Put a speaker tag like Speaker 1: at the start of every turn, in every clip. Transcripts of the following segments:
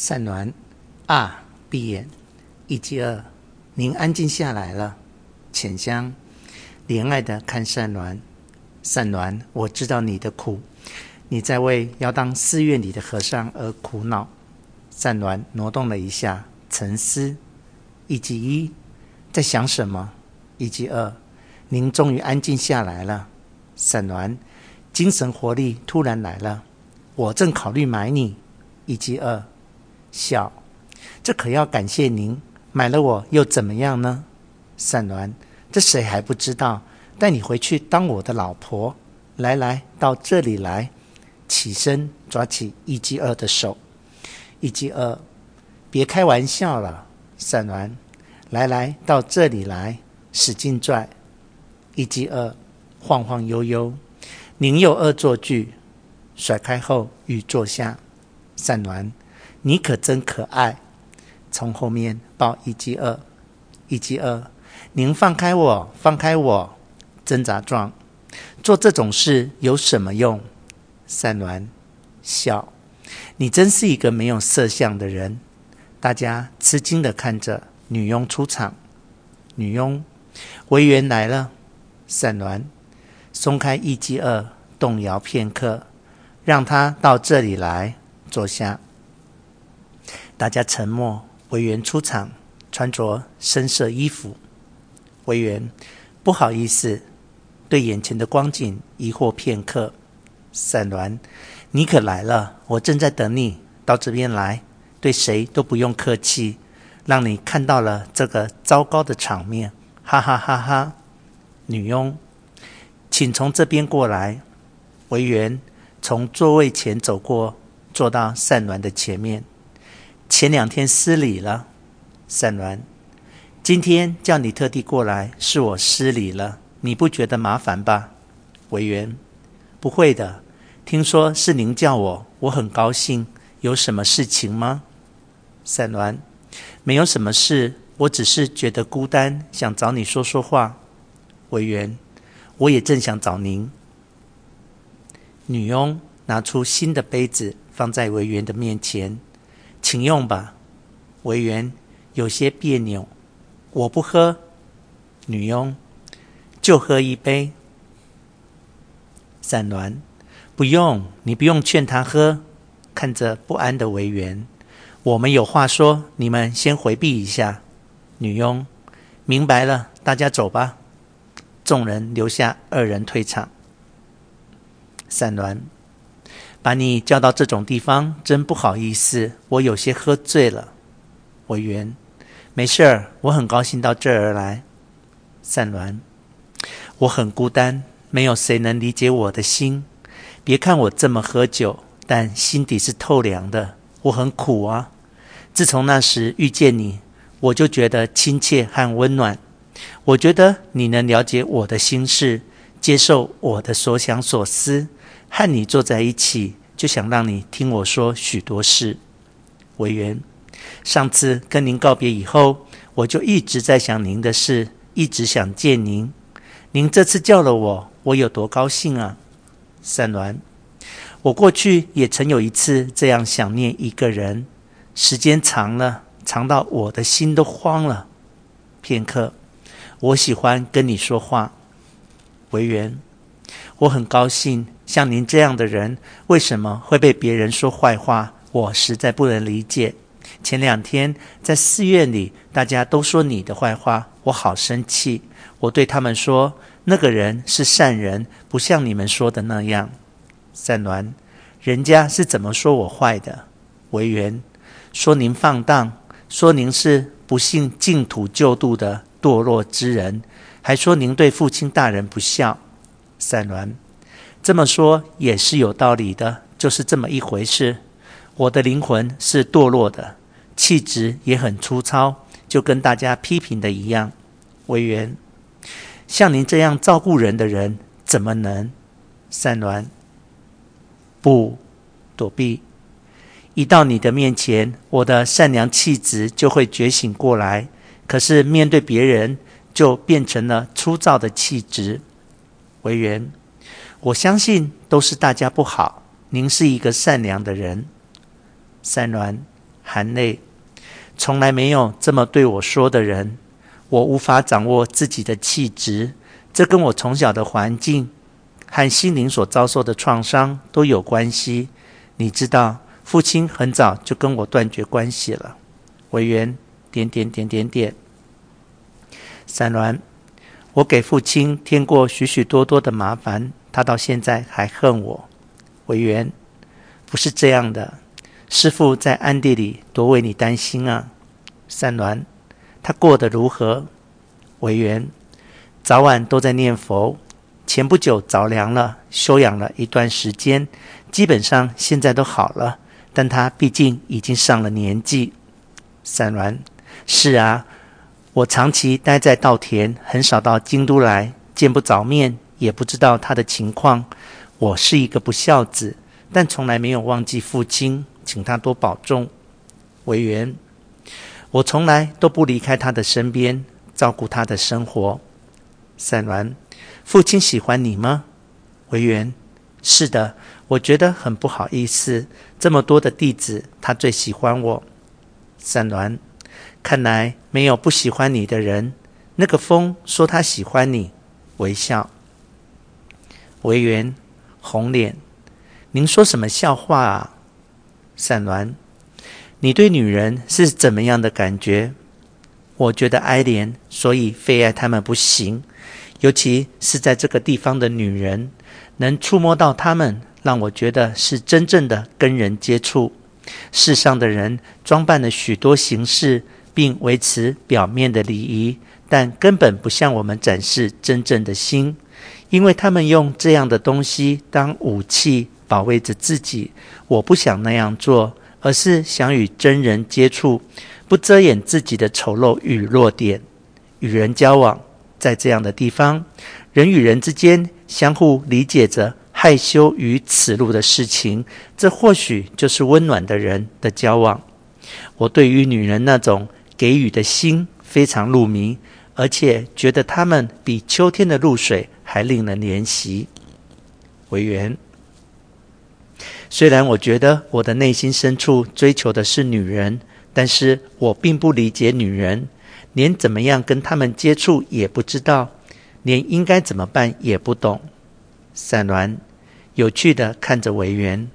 Speaker 1: 善鸾啊，闭眼，一击二，您安静下来了。浅香怜爱的看善鸾，善鸾，我知道你的苦，你在为要当寺院里的和尚而苦恼。善鸾挪动了一下，沉思。一击一，在想什么？一击二，您终于安静下来了。善鸾精神活力突然来了，我正考虑买你。一击二。笑，这可要感谢您，买了我又怎么样呢？善鸾，这谁还不知道？带你回去当我的老婆。来来，到这里来。起身抓起一击二的手。一击二，别开玩笑了。善鸾，来来，到这里来，使劲拽。一击二，晃晃悠悠。您又恶作剧，甩开后欲坐下。善鸾。你可真可爱，从后面抱一击二，一击二，您放开我，放开我，挣扎状，做这种事有什么用？善鸾笑，你真是一个没有色相的人。大家吃惊的看着女佣出场，女佣，维园来了。善鸾松开一击二，动摇片刻，让他到这里来坐下。大家沉默。委员出场，穿着深色衣服。委员，不好意思，对眼前的光景疑惑片刻。善鸾，你可来了，我正在等你，到这边来，对谁都不用客气，让你看到了这个糟糕的场面，哈哈哈哈！女佣，请从这边过来。委员从座位前走过，坐到善鸾的前面。前两天失礼了，善鸾。今天叫你特地过来，是我失礼了，你不觉得麻烦吧？委员，不会的。听说是您叫我，我很高兴。有什么事情吗？善鸾，没有什么事，我只是觉得孤单，想找你说说话。委员，我也正想找您。女佣拿出新的杯子，放在委员的面前。请用吧，委员有些别扭，我不喝。女佣就喝一杯。善鸾不用，你不用劝他喝。看着不安的委员，我们有话说，你们先回避一下。女佣明白了，大家走吧。众人留下二人退场。善鸾。把你叫到这种地方，真不好意思。我有些喝醉了。我圆，没事儿，我很高兴到这儿来。善鸾，我很孤单，没有谁能理解我的心。别看我这么喝酒，但心底是透凉的。我很苦啊。自从那时遇见你，我就觉得亲切和温暖。我觉得你能了解我的心事，接受我的所想所思。和你坐在一起，就想让你听我说许多事。委员，上次跟您告别以后，我就一直在想您的事，一直想见您。您这次叫了我，我有多高兴啊！善鸾，我过去也曾有一次这样想念一个人，时间长了，长到我的心都慌了。片刻，我喜欢跟你说话。委员。我很高兴，像您这样的人，为什么会被别人说坏话？我实在不能理解。前两天在寺院里，大家都说你的坏话，我好生气。我对他们说，那个人是善人，不像你们说的那样。善鸾，人家是怎么说我坏的？为缘，说您放荡，说您是不信净土救度的堕落之人，还说您对父亲大人不孝。善鸾，这么说也是有道理的，就是这么一回事。我的灵魂是堕落的，气质也很粗糙，就跟大家批评的一样。惟缘，像您这样照顾人的人，怎么能？善乱，不，躲避。一到你的面前，我的善良气质就会觉醒过来，可是面对别人，就变成了粗糙的气质。惟缘，我相信都是大家不好。您是一个善良的人。三鸾，含泪。从来没有这么对我说的人。我无法掌握自己的气质，这跟我从小的环境和心灵所遭受的创伤都有关系。你知道，父亲很早就跟我断绝关系了。委员点点点点点。散鸾，我给父亲添过许许多多的麻烦，他到现在还恨我。委员，不是这样的。师父在暗地里多为你担心啊，善鸾，他过得如何？委员，早晚都在念佛，前不久着凉了，休养了一段时间，基本上现在都好了。但他毕竟已经上了年纪。善鸾，是啊，我长期待在稻田，很少到京都来，见不着面，也不知道他的情况。我是一个不孝子，但从来没有忘记父亲。请他多保重，委员。我从来都不离开他的身边，照顾他的生活。散鸾，父亲喜欢你吗？委员，是的，我觉得很不好意思。这么多的弟子，他最喜欢我。散鸾，看来没有不喜欢你的人。那个风说他喜欢你，微笑。委员，红脸，您说什么笑话啊？散鸾，你对女人是怎么样的感觉？我觉得哀怜，所以非爱她们不行。尤其是在这个地方的女人，能触摸到她们，让我觉得是真正的跟人接触。世上的人装扮了许多形式，并维持表面的礼仪，但根本不向我们展示真正的心，因为他们用这样的东西当武器。保卫着自己，我不想那样做，而是想与真人接触，不遮掩自己的丑陋与弱点，与人交往。在这样的地方，人与人之间相互理解着害羞与耻辱的事情，这或许就是温暖的人的交往。我对于女人那种给予的心非常入迷，而且觉得她们比秋天的露水还令人怜惜。委员。虽然我觉得我的内心深处追求的是女人，但是我并不理解女人，连怎么样跟他们接触也不知道，连应该怎么办也不懂。散鸾有趣的看着委员，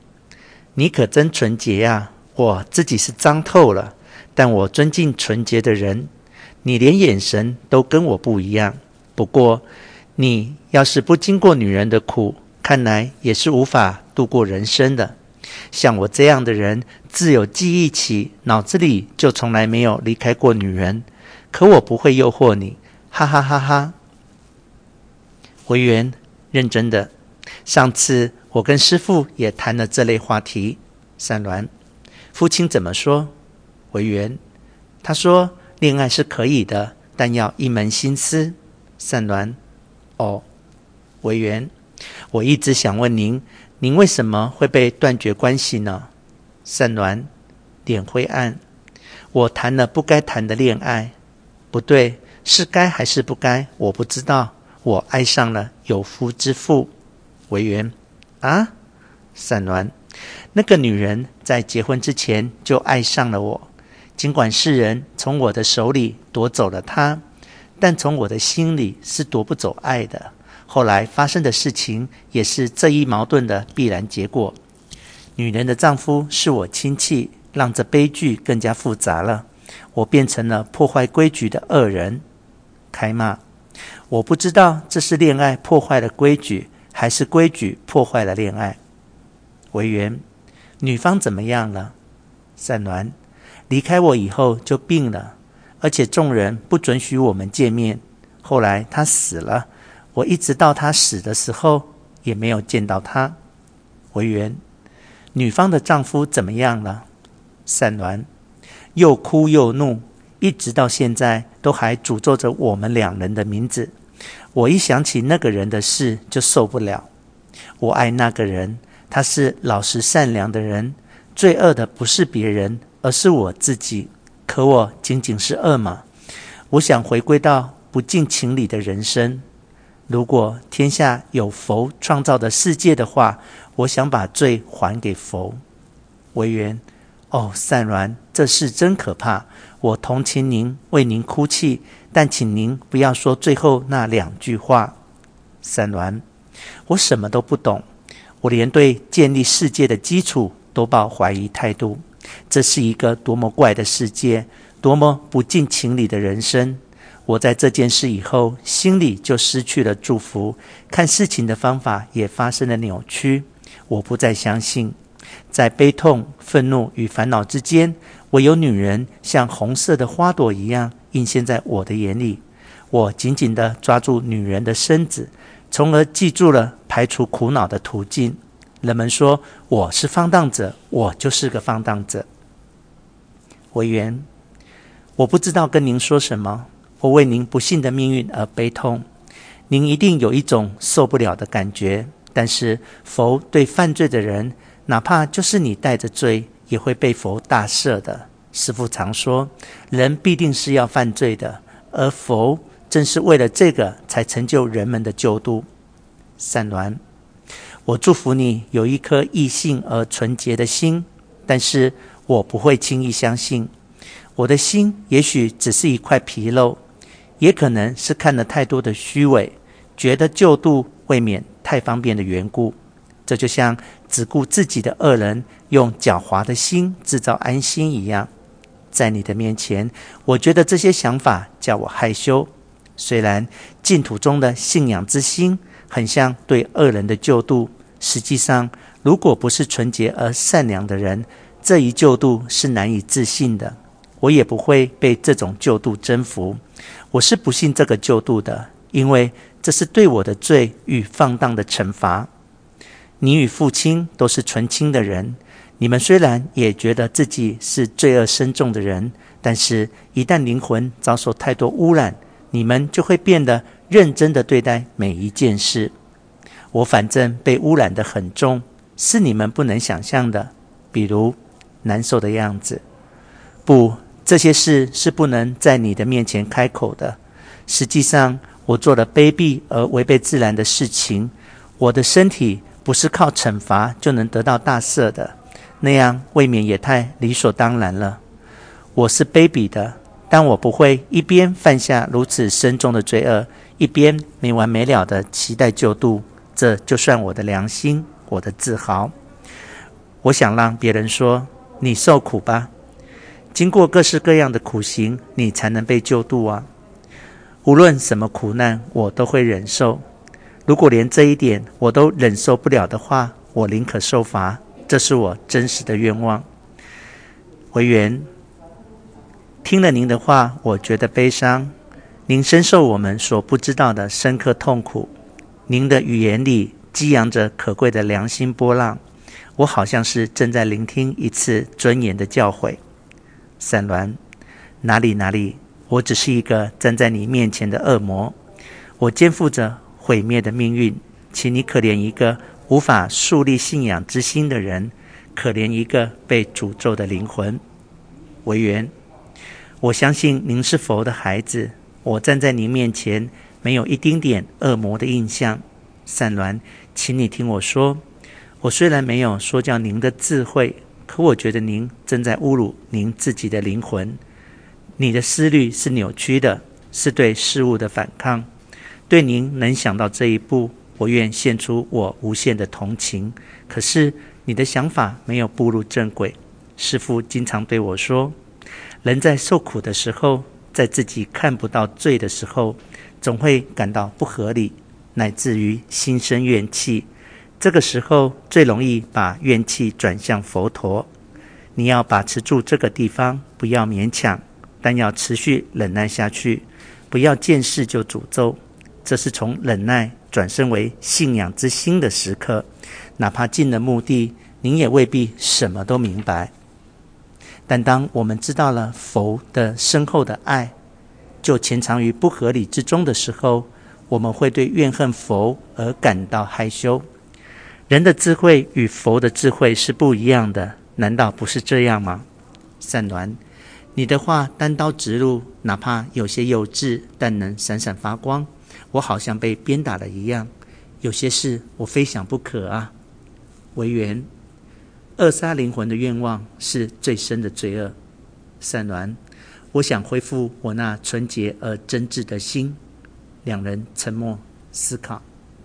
Speaker 1: 你可真纯洁呀！我自己是脏透了，但我尊敬纯洁的人。你连眼神都跟我不一样。不过，你要是不经过女人的苦，看来也是无法度过人生的。像我这样的人，自有记忆起，脑子里就从来没有离开过女人。可我不会诱惑你，哈哈哈哈！委员认真的，上次我跟师父也谈了这类话题。散鸾，父亲怎么说？委员，他说恋爱是可以的，但要一门心思。散鸾，哦，委员。我一直想问您，您为什么会被断绝关系呢？散鸾，脸灰暗。我谈了不该谈的恋爱，不对，是该还是不该？我不知道。我爱上了有夫之妇。委员，啊？散鸾，那个女人在结婚之前就爱上了我，尽管世人从我的手里夺走了她，但从我的心里是夺不走爱的。后来发生的事情也是这一矛盾的必然结果。女人的丈夫是我亲戚，让这悲剧更加复杂了。我变成了破坏规矩的恶人。开骂！我不知道这是恋爱破坏了规矩，还是规矩破坏了恋爱。委员，女方怎么样了？善鸾，离开我以后就病了，而且众人不准许我们见面。后来他死了。我一直到他死的时候也没有见到他。委员，女方的丈夫怎么样了？善鸾，又哭又怒，一直到现在都还诅咒着我们两人的名字。我一想起那个人的事就受不了。我爱那个人，他是老实善良的人。罪恶的不是别人，而是我自己。可我仅仅是恶吗？我想回归到不近情理的人生。如果天下有佛创造的世界的话，我想把罪还给佛。委员，哦，善鸾，这事真可怕。我同情您，为您哭泣，但请您不要说最后那两句话。善鸾，我什么都不懂，我连对建立世界的基础都抱怀疑态度。这是一个多么怪的世界，多么不近情理的人生。我在这件事以后，心里就失去了祝福，看事情的方法也发生了扭曲。我不再相信。在悲痛、愤怒与烦恼之间，唯有女人像红色的花朵一样映现在我的眼里。我紧紧地抓住女人的身子，从而记住了排除苦恼的途径。人们说我是放荡者，我就是个放荡者。委员，我不知道跟您说什么。我为您不幸的命运而悲痛，您一定有一种受不了的感觉。但是佛对犯罪的人，哪怕就是你带着罪，也会被佛大赦的。师父常说，人必定是要犯罪的，而佛正是为了这个才成就人们的救度。善鸾，我祝福你有一颗异性而纯洁的心，但是我不会轻易相信，我的心也许只是一块皮肉，也可能是看了太多的虚伪，觉得救度未免太方便的缘故。这就像只顾自己的恶人用狡猾的心制造安心一样，在你的面前，我觉得这些想法叫我害羞。虽然净土中的信仰之心很像对恶人的救度，实际上，如果不是纯洁而善良的人，这一救度是难以置信的。我也不会被这种救度征服。我是不信这个救度的，因为这是对我的罪与放荡的惩罚。你与父亲都是纯清的人，你们虽然也觉得自己是罪恶深重的人，但是，一旦灵魂遭受太多污染，你们就会变得认真的对待每一件事。我反正被污染得很重，是你们不能想象的，比如难受的样子。不，这些事是不能在你的面前开口的。实际上，我做了卑鄙而违背自然的事情，我的身体。不是靠惩罚就能得到大赦的，那样未免也太理所当然了。我是卑鄙的，但我不会一边犯下如此深重的罪恶，一边没完没了的期待救度。这就算我的良心，我的自豪。我想让别人说：“你受苦吧，经过各式各样的苦行，你才能被救度啊。”无论什么苦难，我都会忍受。如果连这一点我都忍受不了的话，我宁可受罚。这是我真实的愿望。唯缘，听了您的话，我觉得悲伤。您深受我们所不知道的深刻痛苦。您的语言里激扬着可贵的良心波浪，我好像是正在聆听一次尊严的教诲。散鸾，哪里哪里，我只是一个站在你面前的恶魔，我肩负着。毁灭的命运，请你可怜一个无法树立信仰之心的人，可怜一个被诅咒的灵魂。唯缘，我相信您是佛的孩子，我站在您面前，没有一丁点恶魔的印象。善鸾，请你听我说，我虽然没有说教您的智慧，可我觉得您正在侮辱您自己的灵魂。你的思虑是扭曲的，是对事物的反抗。对您能想到这一步，我愿献出我无限的同情。可是你的想法没有步入正轨。师父经常对我说：“人在受苦的时候，在自己看不到罪的时候，总会感到不合理，乃至于心生怨气。这个时候最容易把怨气转向佛陀。你要把持住这个地方，不要勉强，但要持续忍耐下去，不要见事就诅咒。”这是从忍耐转生为信仰之心的时刻，哪怕进了墓地，您也未必什么都明白。但当我们知道了佛的深厚的爱，就潜藏于不合理之中的时候，我们会对怨恨佛而感到害羞。人的智慧与佛的智慧是不一样的，难道不是这样吗？善鸾，你的话单刀直入，哪怕有些幼稚，但能闪闪发光。我好像被鞭打了一样，有些事我非想不可啊。为缘，扼杀灵魂的愿望是最深的罪恶。善鸾，我想恢复我那纯洁而真挚的心。两人沉默思考。